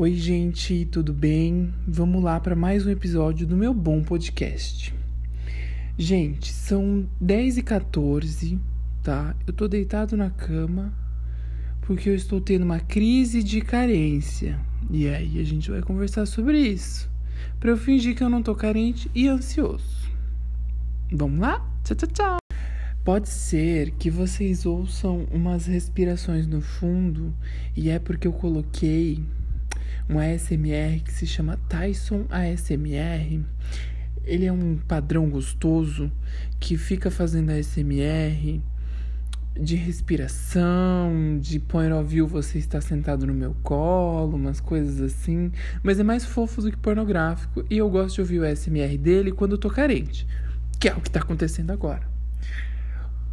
Oi, gente, tudo bem? Vamos lá para mais um episódio do meu bom podcast. Gente, são 10 e 14, tá? Eu tô deitado na cama porque eu estou tendo uma crise de carência. E aí a gente vai conversar sobre isso. Para eu fingir que eu não tô carente e ansioso. Vamos lá? Tchau, tchau, tchau. Pode ser que vocês ouçam umas respirações no fundo e é porque eu coloquei um ASMR que se chama Tyson ASMR. Ele é um padrão gostoso que fica fazendo ASMR de respiração, de point of view você está sentado no meu colo, umas coisas assim, mas é mais fofo do que pornográfico e eu gosto de ouvir o ASMR dele quando eu tô carente, que é o que tá acontecendo agora.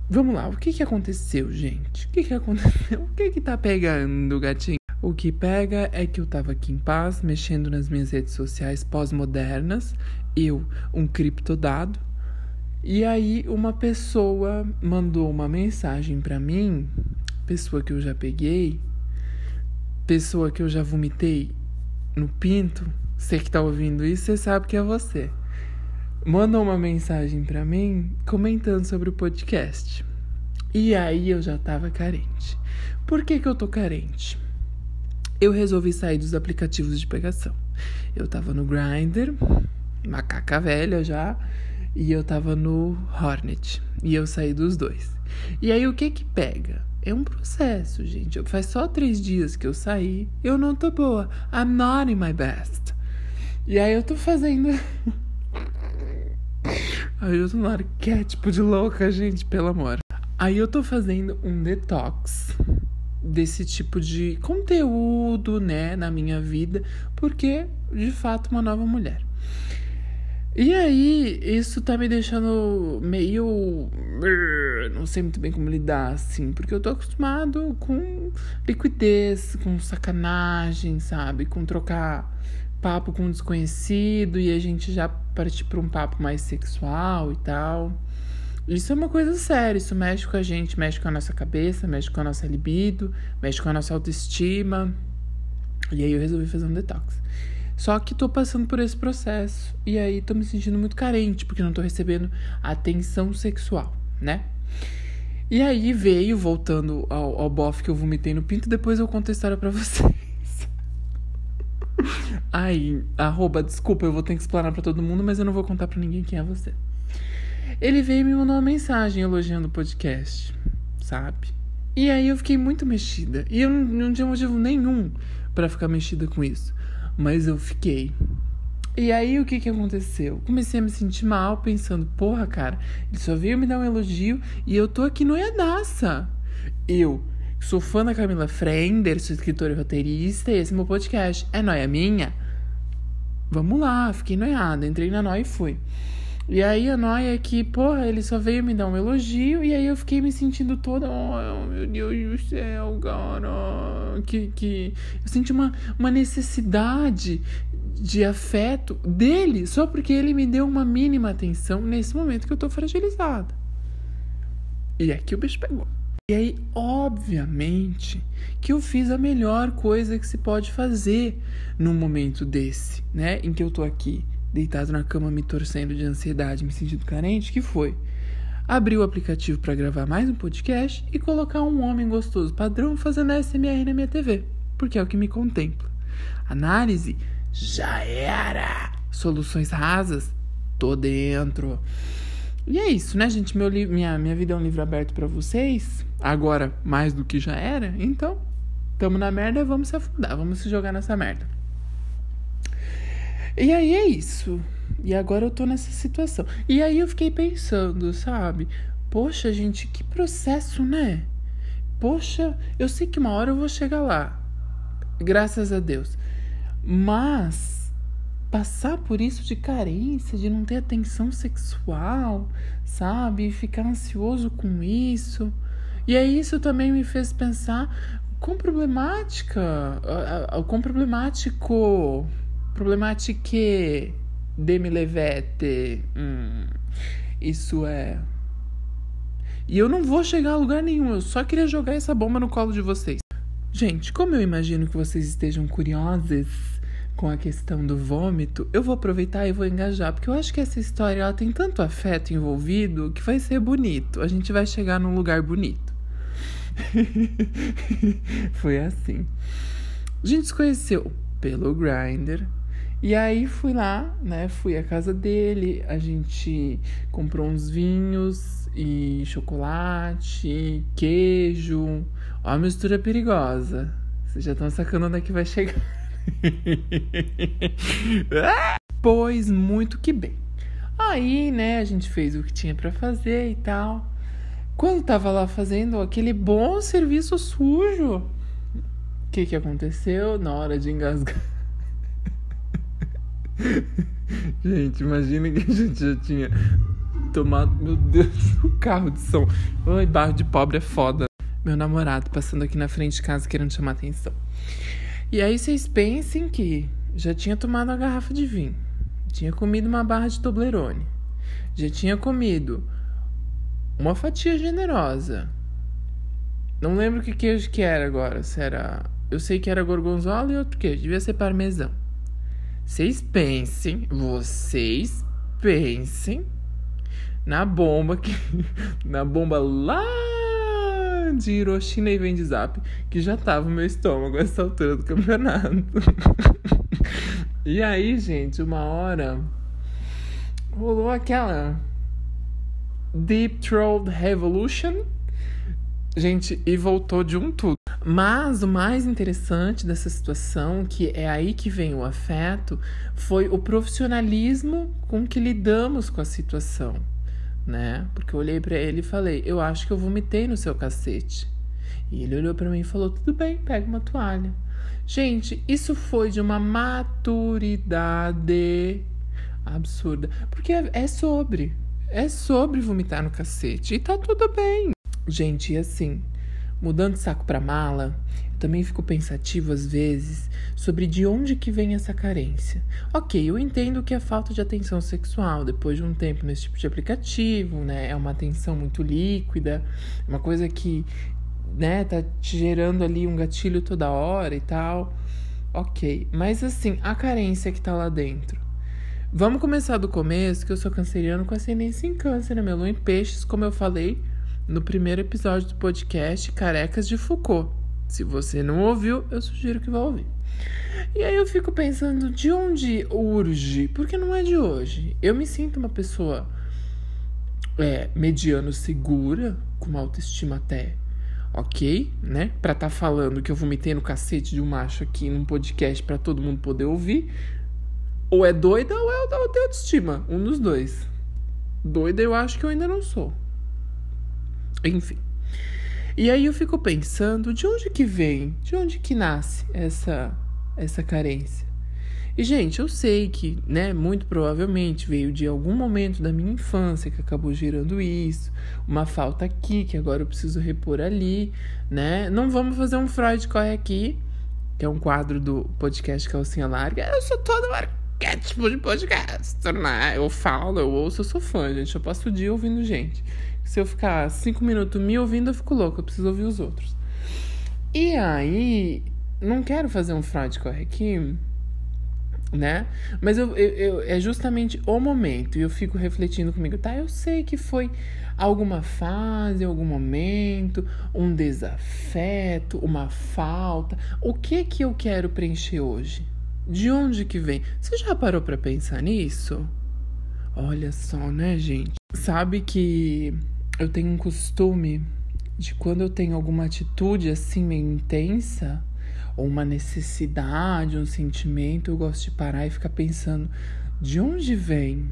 Vamos lá, o que que aconteceu, gente? O que que aconteceu? O que que tá pegando, gatinho? O que pega é que eu tava aqui em paz, mexendo nas minhas redes sociais pós-modernas, eu, um criptodado, e aí uma pessoa mandou uma mensagem para mim, pessoa que eu já peguei, pessoa que eu já vomitei no pinto, você que tá ouvindo isso, você sabe que é você. Mandou uma mensagem para mim comentando sobre o podcast. E aí eu já tava carente. Por que que eu tô carente? Eu resolvi sair dos aplicativos de pegação. Eu tava no Grindr, macaca velha já, e eu tava no Hornet. E eu saí dos dois. E aí o que que pega? É um processo, gente. Faz só três dias que eu saí. Eu não tô boa. I'm not in my best. E aí eu tô fazendo. aí eu tô no arquétipo de louca, gente, pelo amor. Aí eu tô fazendo um detox desse tipo de conteúdo, né, na minha vida, porque de fato uma nova mulher. E aí, isso tá me deixando meio. Não sei muito bem como lidar, assim, porque eu tô acostumado com liquidez, com sacanagem, sabe? Com trocar papo com um desconhecido e a gente já partir pra um papo mais sexual e tal. Isso é uma coisa séria, isso mexe com a gente, mexe com a nossa cabeça, mexe com a nossa libido, mexe com a nossa autoestima. E aí eu resolvi fazer um detox. Só que tô passando por esse processo e aí tô me sentindo muito carente porque não tô recebendo atenção sexual, né? E aí veio, voltando ao, ao bofe que eu vomitei no pinto, depois eu conto a história pra vocês. Aí, arroba, desculpa, eu vou ter que explanar pra todo mundo, mas eu não vou contar pra ninguém quem é você. Ele veio e me mandou uma mensagem elogiando o podcast, sabe? E aí eu fiquei muito mexida. E eu não, tinha motivo nenhum para ficar mexida com isso. Mas eu fiquei. E aí o que que aconteceu? Comecei a me sentir mal, pensando, porra, cara, ele só veio me dar um elogio e eu tô aqui noiadaça. Eu, sou fã da Camila Frender, sou escritora e roteirista, e esse é meu podcast. É noia minha? Vamos lá, fiquei noiada, entrei na noia e fui. E aí a noia é que, porra, ele só veio me dar um elogio e aí eu fiquei me sentindo toda, oh meu Deus do céu, cara. Que, que eu senti uma, uma necessidade de afeto dele só porque ele me deu uma mínima atenção nesse momento que eu tô fragilizada. E aqui o bicho pegou. E aí, obviamente, que eu fiz a melhor coisa que se pode fazer num momento desse, né? Em que eu tô aqui deitado na cama me torcendo de ansiedade, me sentindo carente, que foi abrir o aplicativo para gravar mais um podcast e colocar um homem gostoso padrão fazendo SMR na minha TV, porque é o que me contempla. Análise já era. Soluções rasas, tô dentro. E é isso, né, gente? Meu minha, minha vida é um livro aberto para vocês. Agora, mais do que já era. Então, tamo na merda, vamos se afundar, vamos se jogar nessa merda. E aí é isso. E agora eu tô nessa situação. E aí eu fiquei pensando, sabe? Poxa, gente, que processo, né? Poxa, eu sei que uma hora eu vou chegar lá. Graças a Deus. Mas passar por isso de carência, de não ter atenção sexual, sabe? Ficar ansioso com isso. E aí isso também me fez pensar quão problemática, quão problemático Problematiche demi levete. Hum, isso é. E eu não vou chegar a lugar nenhum, eu só queria jogar essa bomba no colo de vocês. Gente, como eu imagino que vocês estejam curiosos com a questão do vômito, eu vou aproveitar e vou engajar, porque eu acho que essa história ela tem tanto afeto envolvido que vai ser bonito. A gente vai chegar num lugar bonito. Foi assim. A gente se conheceu pelo Grindr. E aí fui lá, né? Fui à casa dele, a gente comprou uns vinhos e chocolate, queijo. Ó, a mistura perigosa. Vocês já estão sacando onde é que vai chegar. pois muito que bem. Aí, né, a gente fez o que tinha para fazer e tal. Quando tava lá fazendo aquele bom serviço sujo, o que que aconteceu na hora de engasgar? gente, imagina que a gente já tinha tomado, meu Deus, o carro de som. Oi, barro de pobre é foda. Meu namorado passando aqui na frente de casa querendo chamar atenção. E aí vocês pensem que já tinha tomado uma garrafa de vinho, tinha comido uma barra de Toblerone, já tinha comido uma fatia generosa. Não lembro que queijo que era agora, se era, eu sei que era gorgonzola e outro queijo, devia ser parmesão. Vocês pensem, vocês pensem na bomba que na bomba lá de Hiroshima e vem de Zap, que já tava no meu estômago essa altura do campeonato. e aí, gente, uma hora rolou aquela Deep Throat Revolution. Gente, e voltou de um tudo. Mas o mais interessante dessa situação, que é aí que vem o afeto, foi o profissionalismo com que lidamos com a situação né? Porque eu olhei para ele e falei: "Eu acho que eu vomitei no seu cacete". E ele olhou para mim e falou: "Tudo bem, pega uma toalha". Gente, isso foi de uma maturidade absurda, porque é, é sobre, é sobre vomitar no cacete e tá tudo bem. Gente, e assim, mudando de saco para mala, também fico pensativo às vezes sobre de onde que vem essa carência. Ok, eu entendo que é falta de atenção sexual depois de um tempo nesse tipo de aplicativo, né? É uma atenção muito líquida, uma coisa que, né, tá te gerando ali um gatilho toda hora e tal. Ok, mas assim, a carência que tá lá dentro. Vamos começar do começo, que eu sou canceriano com ascendência em câncer, né? Meu lua em peixes, como eu falei no primeiro episódio do podcast Carecas de Foucault. Se você não ouviu, eu sugiro que vá ouvir. E aí eu fico pensando de onde urge, porque não é de hoje. Eu me sinto uma pessoa é, mediano segura, com uma autoestima até ok, né? Pra estar tá falando que eu vomitei no cacete de um macho aqui num podcast para todo mundo poder ouvir. Ou é doida ou é tem autoestima. Um dos dois. Doida eu acho que eu ainda não sou. Enfim. E aí eu fico pensando, de onde que vem? De onde que nasce essa essa carência? E gente, eu sei que, né, muito provavelmente veio de algum momento da minha infância que acabou gerando isso, uma falta aqui que agora eu preciso repor ali, né? Não vamos fazer um Freud corre aqui, que é um quadro do podcast Calcinha Larga. Eu sou todo arquétipo de podcast, né? Eu falo, eu ouço, eu sou fã, gente. Eu passo o dia ouvindo gente. Se eu ficar cinco minutos me ouvindo, eu fico louco. Eu preciso ouvir os outros. E aí, não quero fazer um Freud corre aqui, né? Mas eu, eu, eu, é justamente o momento. E eu fico refletindo comigo. Tá, eu sei que foi alguma fase, algum momento, um desafeto, uma falta. O que que eu quero preencher hoje? De onde que vem? Você já parou para pensar nisso? Olha só, né, gente? Sabe que eu tenho um costume de quando eu tenho alguma atitude assim meio intensa, ou uma necessidade, um sentimento, eu gosto de parar e ficar pensando de onde vem.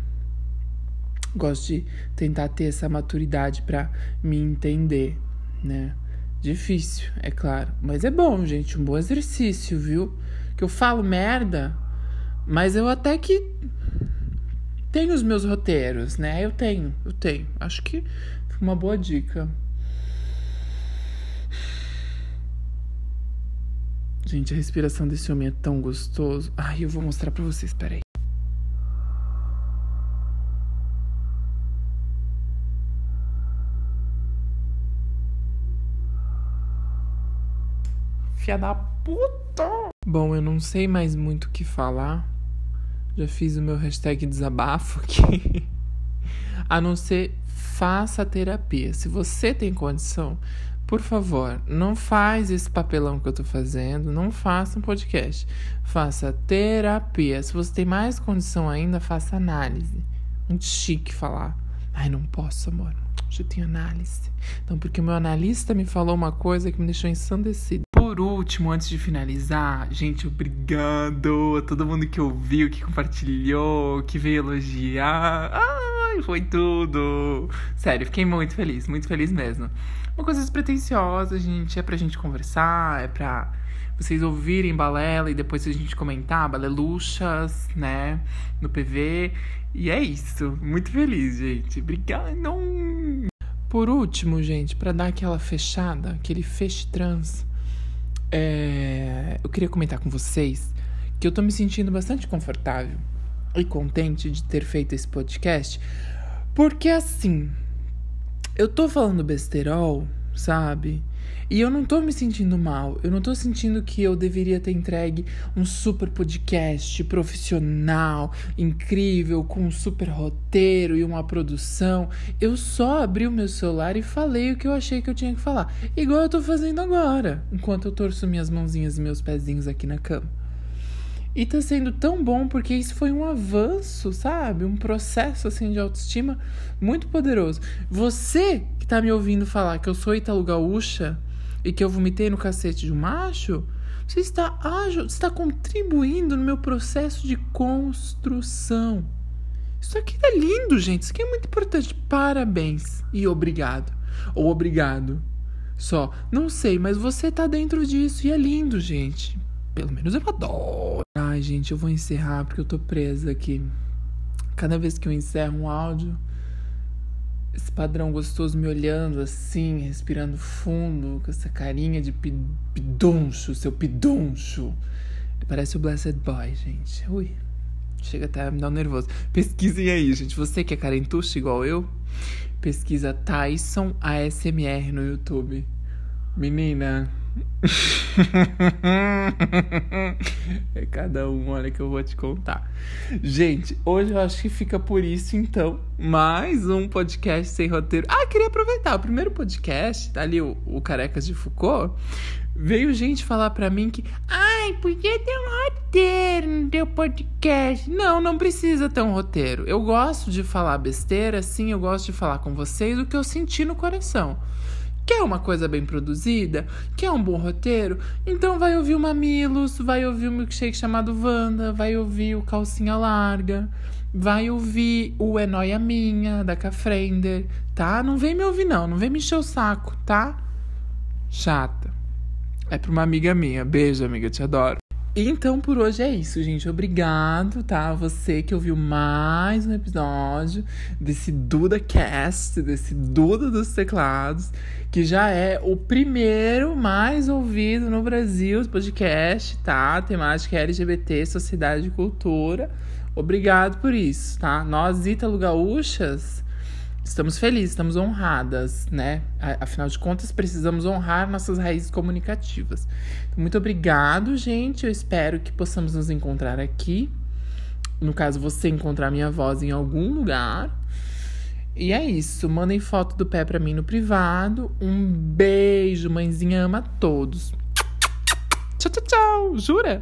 Gosto de tentar ter essa maturidade para me entender, né? Difícil, é claro, mas é bom, gente, um bom exercício, viu? Que eu falo merda, mas eu até que tenho os meus roteiros, né? Eu tenho, eu tenho. Acho que uma boa dica. Gente, a respiração desse homem é tão gostoso. Ai, eu vou mostrar pra vocês, peraí. Fia da puta! Bom, eu não sei mais muito o que falar. Já fiz o meu hashtag desabafo aqui. A não ser faça terapia. Se você tem condição, por favor, não faz esse papelão que eu tô fazendo, não faça um podcast. Faça terapia. Se você tem mais condição ainda, faça análise. Muito chique falar. Ai, não posso, amor. Já tenho análise. Não, porque o meu analista me falou uma coisa que me deixou ensandecido. Por último, antes de finalizar, gente, obrigado a todo mundo que ouviu, que compartilhou, que veio elogiar. Ai, foi tudo! Sério, fiquei muito feliz, muito feliz mesmo. Uma coisa despretensiosa, gente, é pra gente conversar, é pra vocês ouvirem balela e depois a gente comentar, baleluchas, né, no PV. E é isso, muito feliz, gente. Obrigado! Por último, gente, para dar aquela fechada, aquele feche trans é, eu queria comentar com vocês que eu tô me sentindo bastante confortável e contente de ter feito esse podcast, porque assim, eu tô falando besterol, sabe? E eu não tô me sentindo mal, eu não tô sentindo que eu deveria ter entregue um super podcast profissional, incrível, com um super roteiro e uma produção. Eu só abri o meu celular e falei o que eu achei que eu tinha que falar. Igual eu tô fazendo agora, enquanto eu torço minhas mãozinhas e meus pezinhos aqui na cama. E tá sendo tão bom porque isso foi um avanço, sabe? Um processo assim de autoestima muito poderoso. Você que tá me ouvindo falar que eu sou Italo Gaúcha e que eu vomitei no cacete de um macho, você está ágil, está contribuindo no meu processo de construção. Isso aqui é lindo, gente. Isso aqui é muito importante. Parabéns e obrigado. Ou obrigado. Só. Não sei, mas você tá dentro disso e é lindo, gente. Pelo menos eu adoro. Ai, gente, eu vou encerrar porque eu tô presa aqui. Cada vez que eu encerro um áudio, esse padrão gostoso me olhando assim, respirando fundo, com essa carinha de pidoncho, seu pidoncho. Ele parece o Blessed Boy, gente. Ui, chega até a me dar um nervoso. Pesquisem aí, gente. Você que é carentucho igual eu, pesquisa Tyson ASMR no YouTube. Menina, é cada um, olha que eu vou te contar. Gente, hoje eu acho que fica por isso então. Mais um podcast sem roteiro. Ah, queria aproveitar. O primeiro podcast, tá ali o, o Carecas de Foucault. Veio gente falar pra mim que, ai, podia ter um roteiro no teu podcast. Não, não precisa ter um roteiro. Eu gosto de falar besteira, sim, eu gosto de falar com vocês o que eu senti no coração. Quer uma coisa bem produzida? Quer um bom roteiro? Então vai ouvir o Mamilos, vai ouvir o milkshake chamado Wanda, vai ouvir o Calcinha Larga, vai ouvir o É Noia Minha, da Cafrender, tá? Não vem me ouvir não, não vem me encher o saco, tá? Chata. É pra uma amiga minha. Beijo, amiga, te adoro. Então por hoje é isso, gente. Obrigado, tá? Você que ouviu mais um episódio desse Duda Cast, desse Duda dos teclados, que já é o primeiro mais ouvido no Brasil, podcast, tá? Temática LGBT, sociedade e cultura. Obrigado por isso, tá? Nós, Ítalo Gaúchas, estamos felizes, estamos honradas, né? Afinal de contas, precisamos honrar nossas raízes comunicativas. Então, muito obrigado, gente. Eu espero que possamos nos encontrar aqui. No caso, você encontrar minha voz em algum lugar. E é isso. Mandem foto do pé pra mim no privado. Um beijo, mãezinha ama todos. Tchau, tchau, tchau. Jura?